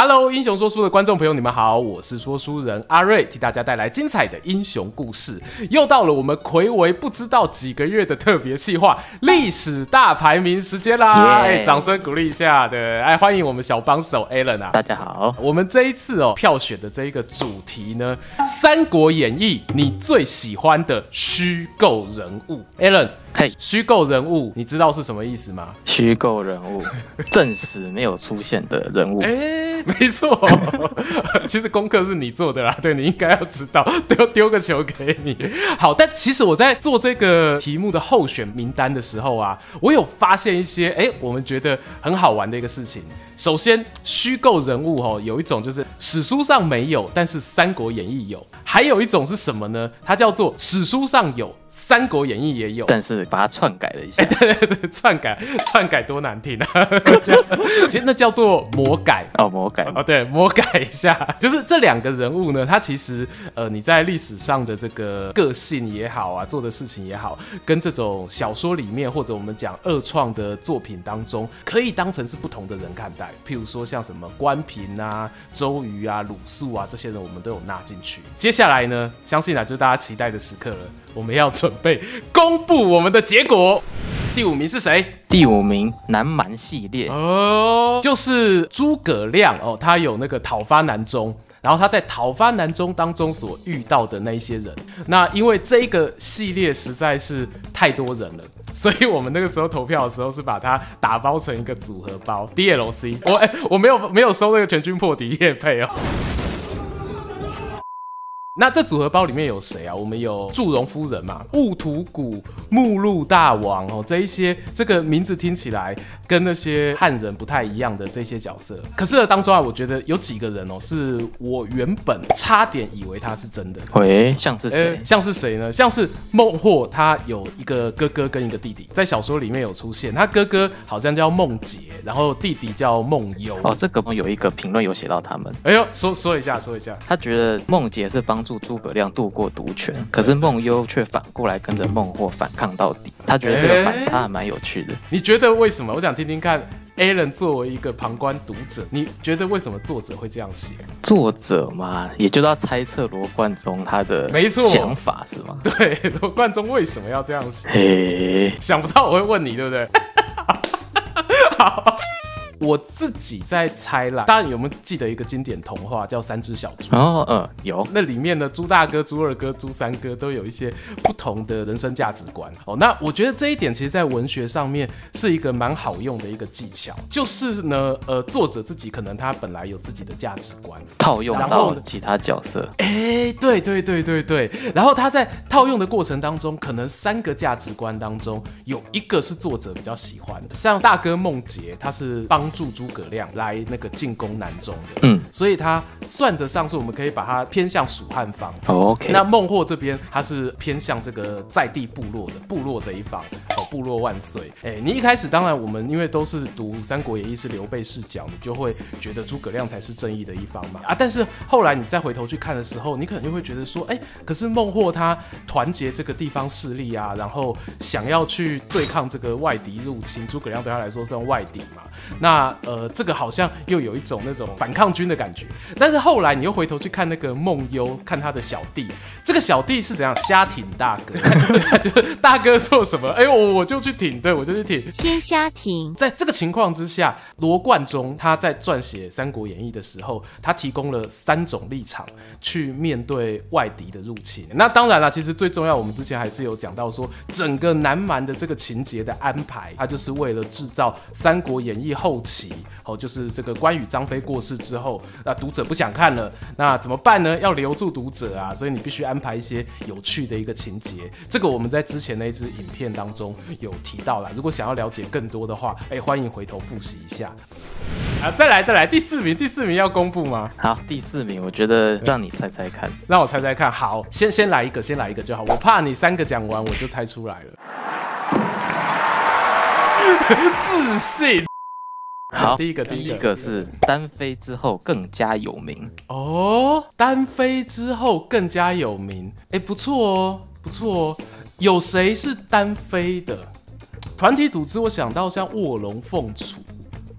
Hello，英雄说书的观众朋友，你们好，我是说书人阿瑞，替大家带来精彩的英雄故事。又到了我们睽违不知道几个月的特别企划——历史大排名时间啦！哎 Yeah.，掌声鼓励一下，对，哎，欢迎我们小帮手 Alan 啊！大家好，我们这一次哦，票选的这一个主题呢，《三国演义》，你最喜欢的虚构人物，Alan。嘿，虚构人物，你知道是什么意思吗？虚构人物，正史没有出现的人物。哎、欸，没错，其实功课是你做的啦，对，你应该要知道，丢丢个球给你。好，但其实我在做这个题目的候选名单的时候啊，我有发现一些，哎、欸，我们觉得很好玩的一个事情。首先，虚构人物哦，有一种就是史书上没有，但是《三国演义》有；还有一种是什么呢？它叫做史书上有，《三国演义》也有，但是把它篡改了一下。欸、对对对，篡改，篡改多难听啊！其实那叫做魔改哦，魔改哦，对，魔改一下，就是这两个人物呢，他其实呃，你在历史上的这个个性也好啊，做的事情也好，跟这种小说里面或者我们讲二创的作品当中，可以当成是不同的人看待。譬如说像什么关平啊、周瑜啊、鲁肃啊这些人，我们都有纳进去。接下来呢，相信啊，就是大家期待的时刻了，我们要准备公布我们的结果。第五名是谁？第五名南蛮系列哦，就是诸葛亮哦，他有那个讨伐南中。然后他在讨伐南中当中所遇到的那一些人，那因为这个系列实在是太多人了，所以我们那个时候投票的时候是把它打包成一个组合包 DLC。我哎，我没有没有收那个全军破敌夜配哦。那这组合包里面有谁啊？我们有祝融夫人嘛，兀土谷、目录大王哦，这一些这个名字听起来跟那些汉人不太一样的这些角色。可是呢，当中啊，我觉得有几个人哦，是我原本差点以为他是真的。喂，像是谁？欸，像是谁呢？像是孟获，他有一个哥哥跟一个弟弟，在小说里面有出现。他哥哥好像叫孟杰，然后弟弟叫孟优。哦，这个有一个评论有写到他们。哎呦，说说一下，说一下。他觉得孟杰是帮。助诸葛亮度过独权，可是孟优却反过来跟着孟获反抗到底。他觉得这个反差还蛮有趣的。欸，你觉得为什么？我想听听看。Alan 作为一个旁观读者，你觉得为什么作者会这样写？作者嘛，也就要猜测罗贯中他的没错想法是吗？对，罗贯中为什么要这样写？嘿想不到我会问你，对不对？好。我自己在猜啦，大家有没有记得一个经典童话叫《三只小猪》？哦，嗯，有。那里面的猪大哥、猪二哥、猪三哥都有一些不同的人生价值观。哦，那我觉得这一点其实，在文学上面是一个蛮好用的一个技巧，就是呢，呃，作者自己可能他本来有自己的价值观，套用到其他角色。哎、欸，对对对对对。然后他在套用的过程当中，可能三个价值观当中有一个是作者比较喜欢的，像大哥梦杰，他是帮。助诸葛亮来那个进攻南中的，嗯，所以他算得上是我们可以把它偏向蜀汉方。哦，OK。那孟获这边他是偏向这个在地部落的部落这一方，哦，部落万岁。哎，你一开始当然我们因为都是读《三国演义》是刘备视角，你就会觉得诸葛亮才是正义的一方嘛。啊，但是后来你再回头去看的时候，你可能就会觉得说，哎，可是孟获他团结这个地方势力啊，然后想要去对抗这个外敌入侵，诸葛亮对他来说算外敌嘛。那呃，这个好像又有一种那种反抗军的感觉，但是后来你又回头去看那个孟优，看他的小弟，这个小弟是怎样瞎挺大哥，就是大哥做什么，哎呦，我就去挺，对，我就去挺，先瞎挺。在这个情况之下，罗贯中他在撰写《三国演义》的时候，他提供了三种立场去面对外敌的入侵。那当然了，其实最重要，我们之前还是有讲到说，整个南蛮的这个情节的安排，它就是为了制造《三国演义》后期。哦，就是这个关羽、张飞过世之后，那读者不想看了，那怎么办呢？要留住读者啊，所以你必须安排一些有趣的一个情节。这个我们在之前那一支影片当中有提到了。如果想要了解更多的话，哎，欢迎回头复习一下。啊，再来再来，第四名，第四名要公布吗？好，第四名，我觉得让你猜猜看，让我猜猜看。好，先先来一个，先来一个就好。我怕你三个讲完我就猜出来了。自信。好，第一个，第一个是单飞之后更加有名哦。单飞之后更加有名，哎、欸，不错哦，不错哦。有谁是单飞的团体组织？我想到像卧龙凤雏，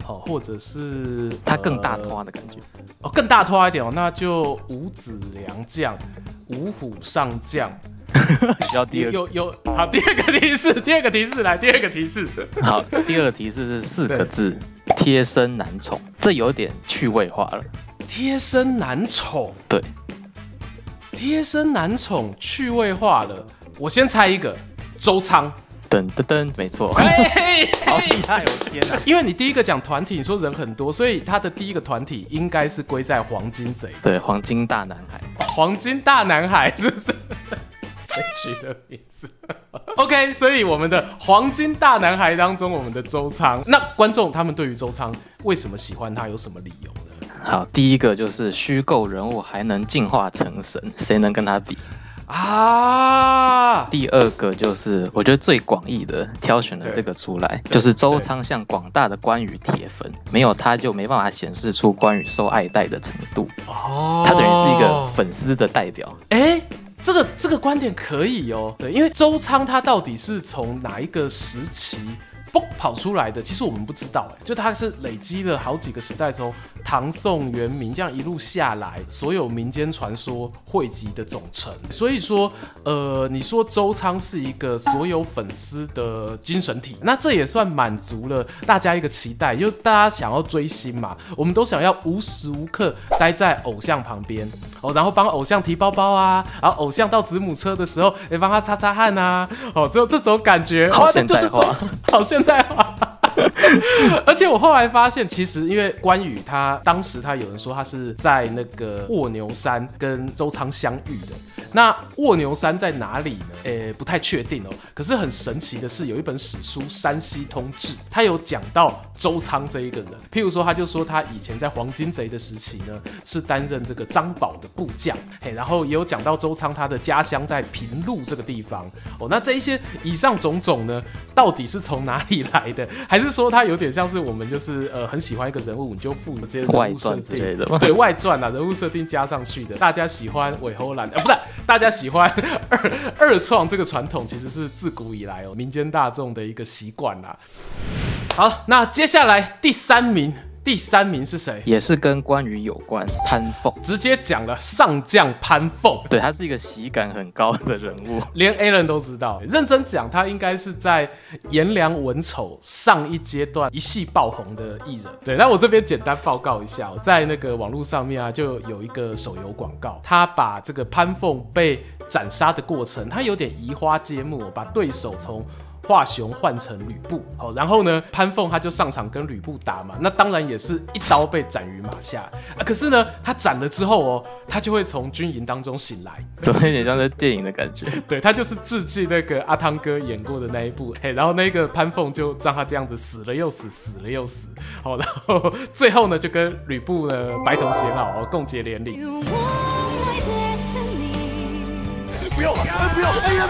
好，或者是他更大拖的感觉哦，更大拖一点哦，那就五子良将、五虎上将。要第二有有好，第二个提示，第二个提示来，第二个提示。好，第二个提示是四个字，贴身男宠，这有点趣味化了。贴身男宠，对，贴身男宠趣味化了。我先猜一个，周仓。噔噔噔，没错。哎，好厉害！我天哪！因为你第一个讲团体，你说人很多，所以他的第一个团体应该是归在黄金贼。对，黄金大男孩。黄金大男孩是不是？谁取的名字？OK，所以我们的黄金大男孩当中，我们的周仓，那观众他们对于周仓为什么喜欢他，有什么理由呢？好，第一个就是虚构人物还能进化成神，谁能跟他比啊？第二个就是我觉得最广义的挑选了这个出来，就是周仓向广大的关羽铁粉，没有他就没办法显示出关羽受爱戴的程度哦，他等于是一个粉丝的代表，哎、欸。这个这个观点可以哦，对，因为周仓他到底是从哪一个时期嘣跑出来的？其实我们不知道，哎，就它是累积了好几个时代，从唐宋元明这样一路下来，所有民间传说汇集的总成。所以说，呃，你说周仓是一个所有粉丝的精神体，那这也算满足了大家一个期待，就大家想要追星嘛，我们都想要无时无刻待在偶像旁边。哦，然后帮偶像提包包啊，然后偶像到子母车的时候，也帮他擦擦汗啊，哦，只有这种感觉，好现代化，好现代化。而且我后来发现，其实因为关羽他当时他有人说他是在那个卧牛山跟周仓相遇的。那卧牛山在哪里呢？诶，不太确定哦。可是很神奇的是，有一本史书《山西通志》，它有讲到周仓这一个人。譬如说，他就说他以前在黄金贼的时期呢，是担任这个张宝的部将。嘿，然后也有讲到周仓他的家乡在平陆这个地方。哦，那这一些以上种种呢，到底是从哪里来的？还是说他有点像是我们就是呃很喜欢一个人物，你就附这些人物设定？对，外传啊，人物设定加上去的。大家喜欢韦侯兰，呃，不是。大家喜欢 二二创这个传统，其实是自古以来哦民间大众的一个习惯啦。好，那接下来第三名。第三名是谁？也是跟关羽有关，潘凤。直接讲了上将潘凤，对，他是一个喜感很高的人物，连 A 人都知道。认真讲，他应该是在颜良文丑上一阶段一系爆红的艺人。对，那我这边简单报告一下，在那个网络上面啊，就有一个手游广告，他把这个潘凤被斩杀的过程，他有点移花接木，把对手从华雄换成吕布，好，然后呢，潘凤他就上场跟吕布打嘛，那当然也是一刀被斩于马下啊。可是呢，他斩了之后哦，他就会从军营当中醒来，怎么有点像在电影的感觉？对，他就是致敬那个阿汤哥演过的那一部，嘿，然后那个潘凤就让他这样子死了又死，死了又死，好，然后最后呢，就跟吕布呢白头偕老，共结连理。不要，不要，哎呀，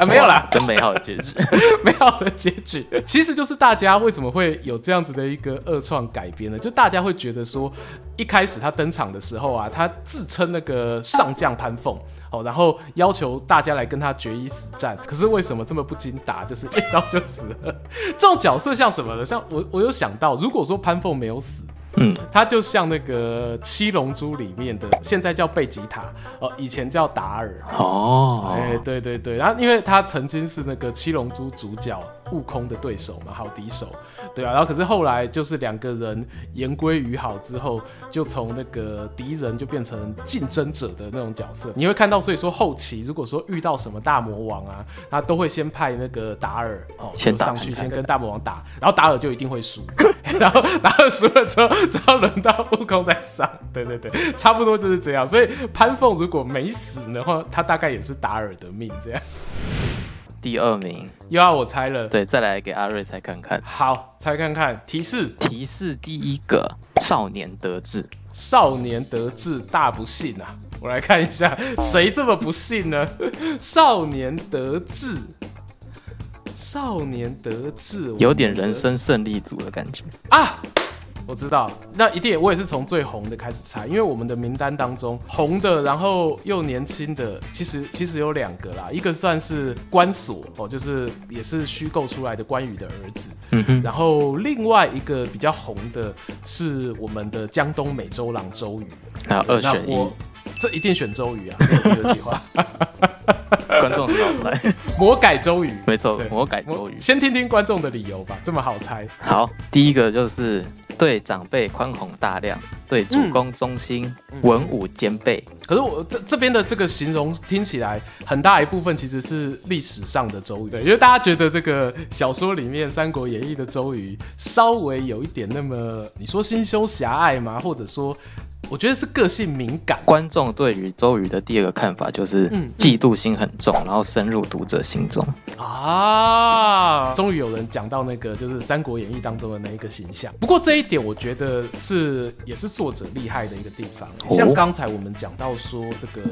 啊，没有啦，真美好的结局，美好的结局，其实就是大家为什么会有这样子的一个二创改编呢？就大家会觉得说，一开始他登场的时候啊，他自称那个上将潘凤，哦，然后要求大家来跟他决一死战，可是为什么这么不经打，就是一刀就死了？这种角色像什么呢？像我，我有想到，如果说潘凤没有死。嗯，他就像那个七龙珠里面的，现在叫贝吉塔哦，以前叫达尔。哦，哎，对对对，然后因为他曾经是那个七龙珠主角悟空的对手嘛，好敌手，对啊，然后可是后来就是两个人言归于好之后，就从那个敌人就变成竞争者的那种角色，你会看到，所以说后期如果说遇到什么大魔王啊，他都会先派那个达尔哦，先上去先跟大魔王打，然后达尔就一定会输，然后达尔输了之后。只要轮到悟空在上，对对对，差不多就是这样。所以潘凤如果没死的话，他大概也是达尔的命这样。第二名又要我猜了，对，再来给阿瑞猜看看。好，猜看看提示。提示第一个，少年得志。少年得志大不幸啊！我来看一下，谁这么不幸呢？少年得志。少年得志，有点人生胜利组的感觉啊。我知道，那一定我也是从最红的开始猜，因为我们的名单当中红的，然后又年轻的，其实其实有两个啦，一个算是关索哦，就是也是虚构出来的关羽的儿子，嗯哼，然后另外一个比较红的是我们的江东美洲狼周瑜，还有二选一，这一定选周瑜啊，这句话。观众很好猜，魔改周瑜，没错，魔改周瑜。先听听观众的理由吧，这么好猜。好，第一个就是对长辈宽宏大量，对主公忠心，嗯、文武兼备。可是我这这边的这个形容听起来很大一部分其实是历史上的周瑜，对，因为大家觉得这个小说里面《三国演义》的周瑜稍微有一点那么，你说心胸狭隘吗？或者说？我觉得是个性敏感。观众对于周瑜的第二个看法就是，嫉妒心很重，然后深入读者心中。啊，终于有人讲到那个就是《三国演义》当中的那一个形象。不过这一点，我觉得是也是作者厉害的一个地方。像刚才我们讲到说，这个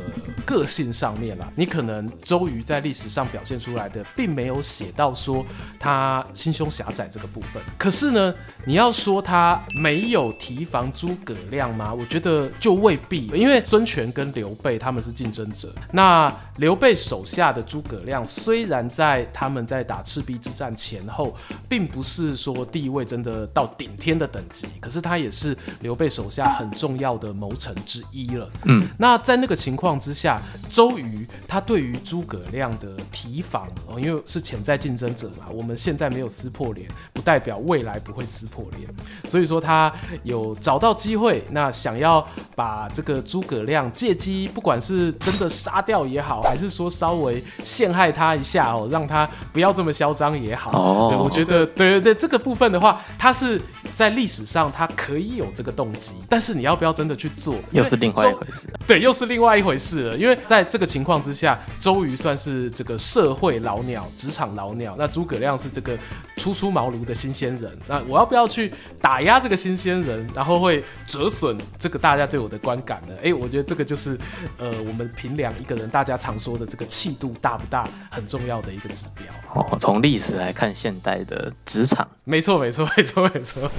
个性上面啦，你可能周瑜在历史上表现出来的，并没有写到说他心胸狭窄这个部分。可是呢，你要说他没有提防诸葛亮吗？我觉得。这就未必，因为孙权跟刘备他们是竞争者。那刘备手下的诸葛亮，虽然在他们在打赤壁之战前后，并不是说地位真的到顶天的等级，可是他也是刘备手下很重要的谋臣之一了。嗯，那在那个情况之下，周瑜他对于诸葛亮的提防，哦，因为是潜在竞争者嘛，我们现在没有撕破脸，不代表未来不会撕破脸。所以说他有找到机会，那想要。把这个诸葛亮借机，不管是真的杀掉也好，还是说稍微陷害他一下哦，让他不要这么嚣张也好。哦，对，我觉得对对对，这个部分的话，他是在历史上他可以有这个动机，但是你要不要真的去做，又是另外一回事。对，又是另外一回事了。因为在这个情况之下，周瑜算是这个社会老鸟、职场老鸟，那诸葛亮是这个初出茅庐的新鲜人。那我要不要去打压这个新鲜人，然后会折损这个大？家对我的观感呢？哎、欸，我觉得这个就是，呃，我们评量一个人，大家常说的这个气度大不大，很重要的一个指标。哦，从历史来看，现代的职场，没错，没错，没错，没错。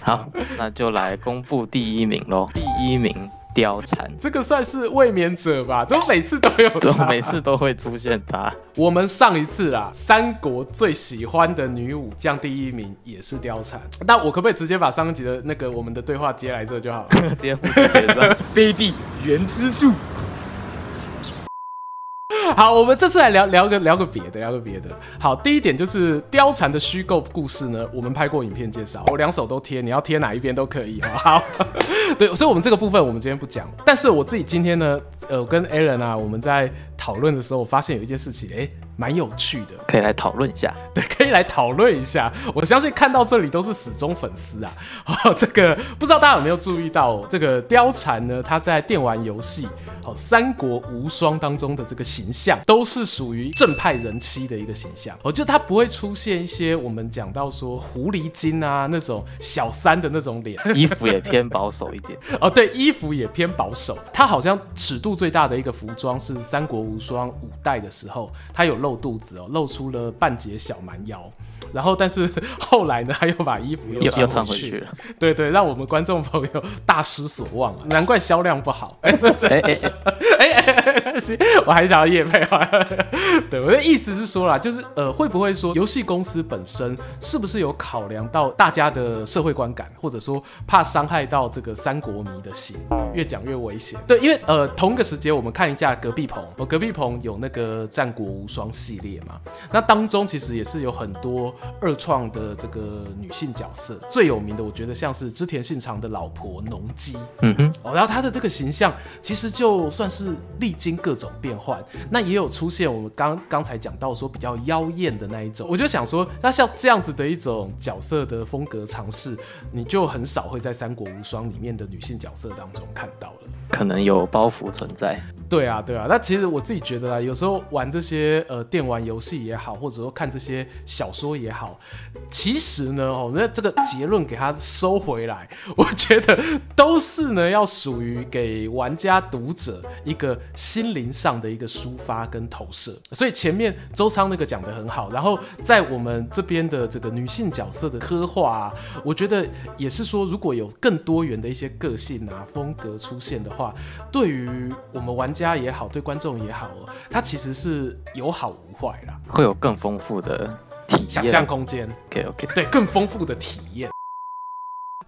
好，那就来公布第一名喽。第一名。貂蝉，这个算是卫冕者吧？怎么每次都有？怎么每次都会出现他？我们上一次啦，三国最喜欢的女武将第一名也是貂蝉。那我可不可以直接把上一集的那个我们的对话接来这就好了？接接上，卑鄙原之助。好，我们这次来聊聊个聊个别的，聊个别的。好，第一点就是貂蝉的虚构故事呢，我们拍过影片介绍，我两手都贴，你要贴哪一边都可以。好，对，所以我们这个部分我们今天不讲，但是我自己今天呢，呃，跟 Aaron 啊，我们在讨论的时候，我发现有一件事情，哎、欸。蛮有趣的，可以来讨论一下。对，可以来讨论一下。我相信看到这里都是死忠粉丝啊。哦，这个不知道大家有没有注意到，这个貂蝉呢，她在电玩游戏《哦三国无双》当中的这个形象，都是属于正派人妻的一个形象。哦，就她不会出现一些我们讲到说狐狸精啊那种小三的那种脸，衣服也偏保守一点。哦，对，衣服也偏保守。她好像尺度最大的一个服装是《三国无双》五代的时候，他有。露肚子哦，露出了半截小蛮腰，然后但是 后来呢，他又把衣服又穿回去了，对对，让我们观众朋友大失所望啊，难怪销量不好。哎，不是，哎哎哎哎，我还想要夜配啊。对，我的意思是说啦，就是呃，会不会说游戏公司本身是不是有考量到大家的社会观感，或者说怕伤害到这个三国迷的心，越讲越危险。对，因为呃，同个时间我们看一下隔壁棚，我隔壁棚有那个战国无双。系列嘛，那当中其实也是有很多二创的这个女性角色，最有名的我觉得像是织田信长的老婆农机，嗯哼，哦，然后她的这个形象其实就算是历经各种变换，那也有出现我们刚刚才讲到说比较妖艳的那一种，我就想说，那像这样子的一种角色的风格尝试，你就很少会在《三国无双》里面的女性角色当中看到了，可能有包袱存在。对啊，对啊，那其实我自己觉得啊，有时候玩这些呃电玩游戏也好，或者说看这些小说也也好，其实呢，哦，那这个结论给他收回来，我觉得都是呢要属于给玩家读者一个心灵上的一个抒发跟投射。所以前面周仓那个讲得很好，然后在我们这边的这个女性角色的刻画啊，我觉得也是说，如果有更多元的一些个性啊风格出现的话，对于我们玩家也好，对观众也好，它其实是有好无坏啦，会有更丰富的想象空间。OK OK，对，更丰富的体验。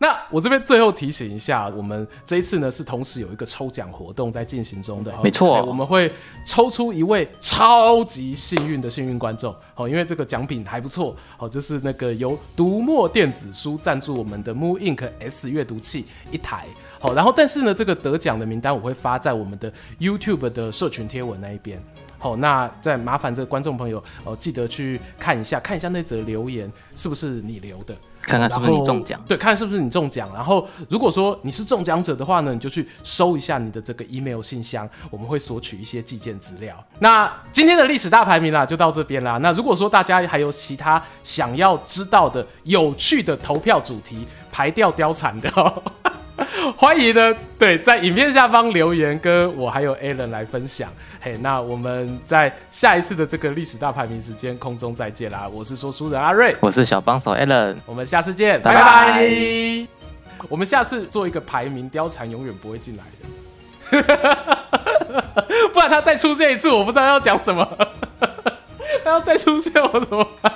那我这边最后提醒一下，我们这一次呢是同时有一个抽奖活动在进行中的，没错、欸，我们会抽出一位超级幸运的幸运观众，好，因为这个奖品还不错，好，就是那个由读墨电子书赞助我们的 mooInk S 阅读器一台，好，然后但是呢，这个得奖的名单我会发在我们的 YouTube 的社群贴文那一边。好，那再麻烦这个观众朋友哦，记得去看一下，看一下那则留言是不是你留的，看看是不是你中奖。对，看是不是你中奖。然后如果说你是中奖者的话呢，你就去收一下你的这个 email 信箱，我们会索取一些寄件资料。那今天的历史大排名啦，就到这边啦。那如果说大家还有其他想要知道的有趣的投票主题，排掉貂蝉的哦。欢迎呢，对，在影片下方留言，跟我还有 Alan 来分享。嘿，那我们在下一次的这个历史大排名时间空中再见啦！我是说书人阿瑞，我是小帮手 Alan，我们下次见，拜拜。拜拜。我们下次做一个排名，貂蝉永远不会进来的，不然他再出现一次，我不知道要讲什么。他要再出现，我怎么办？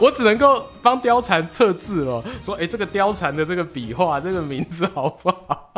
我只能够帮貂蝉测字了，说，哎、这个貂蝉的这个笔画，这个名字好不好？